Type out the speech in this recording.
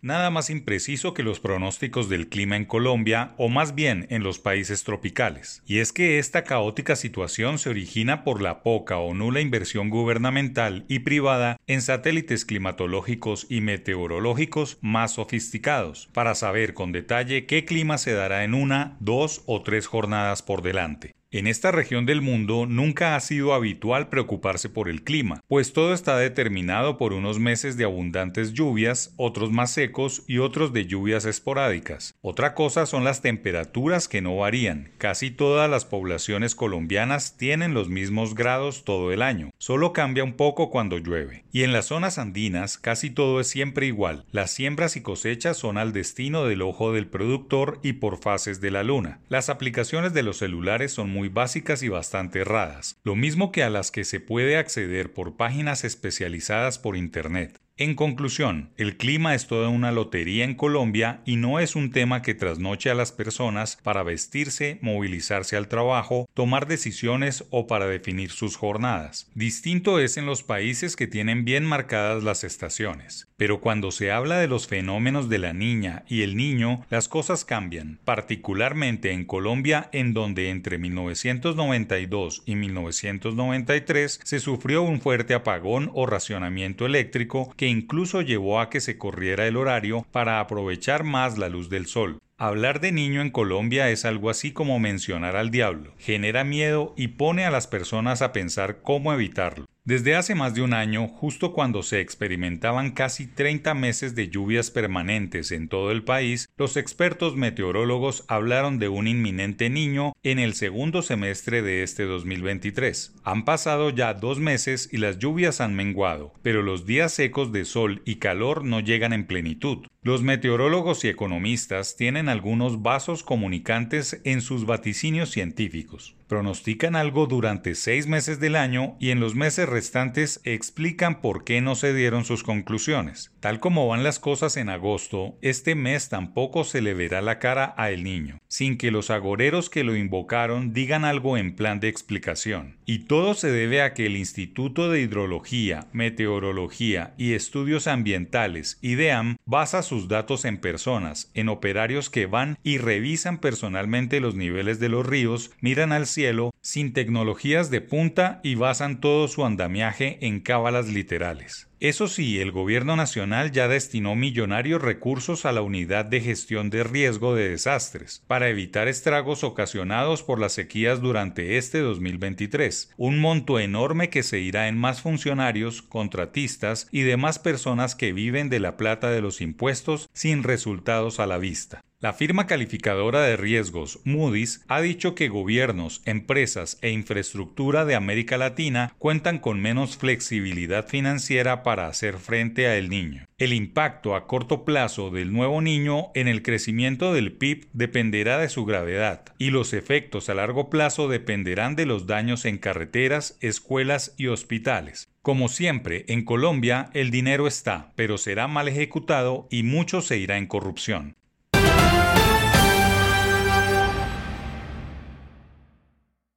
Nada más impreciso que los pronósticos del clima en Colombia o más bien en los países tropicales. Y es que esta caótica situación se origina por la poca o nula inversión gubernamental y privada en satélites climatológicos y meteorológicos más sofisticados, para saber con detalle qué clima se dará en una, dos o tres jornadas por delante. En esta región del mundo nunca ha sido habitual preocuparse por el clima, pues todo está determinado por unos meses de abundantes lluvias, otros más secos y otros de lluvias esporádicas. Otra cosa son las temperaturas que no varían. Casi todas las poblaciones colombianas tienen los mismos grados todo el año, solo cambia un poco cuando llueve. Y en las zonas andinas casi todo es siempre igual. Las siembras y cosechas son al destino del ojo del productor y por fases de la luna. Las aplicaciones de los celulares son muy básicas y bastante erradas, lo mismo que a las que se puede acceder por páginas especializadas por Internet. En conclusión, el clima es toda una lotería en Colombia y no es un tema que trasnoche a las personas para vestirse, movilizarse al trabajo, tomar decisiones o para definir sus jornadas. Distinto es en los países que tienen bien marcadas las estaciones. Pero cuando se habla de los fenómenos de la niña y el niño, las cosas cambian, particularmente en Colombia, en donde entre 1992 y 1993 se sufrió un fuerte apagón o racionamiento eléctrico que incluso llevó a que se corriera el horario para aprovechar más la luz del sol. Hablar de niño en Colombia es algo así como mencionar al diablo, genera miedo y pone a las personas a pensar cómo evitarlo. Desde hace más de un año, justo cuando se experimentaban casi 30 meses de lluvias permanentes en todo el país, los expertos meteorólogos hablaron de un inminente niño en el segundo semestre de este 2023. Han pasado ya dos meses y las lluvias han menguado, pero los días secos de sol y calor no llegan en plenitud. Los meteorólogos y economistas tienen algunos vasos comunicantes en sus vaticinios científicos. Pronostican algo durante seis meses del año y en los meses restantes explican por qué no se dieron sus conclusiones. Tal como van las cosas en agosto, este mes tampoco se le verá la cara a el niño, sin que los agoreros que lo invocaron digan algo en plan de explicación. Y todo se debe a que el Instituto de Hidrología, Meteorología y Estudios Ambientales, IDEAM, basa sus datos en personas, en operarios que van y revisan personalmente los niveles de los ríos, miran al cielo, sin tecnologías de punta y basan todo su andamiaje en cábalas literales. Eso sí, el gobierno nacional ya destinó millonarios recursos a la unidad de gestión de riesgo de desastres para evitar estragos ocasionados por las sequías durante este 2023, un monto enorme que se irá en más funcionarios, contratistas y demás personas que viven de la plata de los impuestos sin resultados a la vista. La firma calificadora de riesgos Moody's ha dicho que gobiernos, empresas e infraestructura de América Latina cuentan con menos flexibilidad financiera para hacer frente a el niño. El impacto a corto plazo del nuevo niño en el crecimiento del PIB dependerá de su gravedad y los efectos a largo plazo dependerán de los daños en carreteras, escuelas y hospitales. Como siempre, en Colombia el dinero está, pero será mal ejecutado y mucho se irá en corrupción.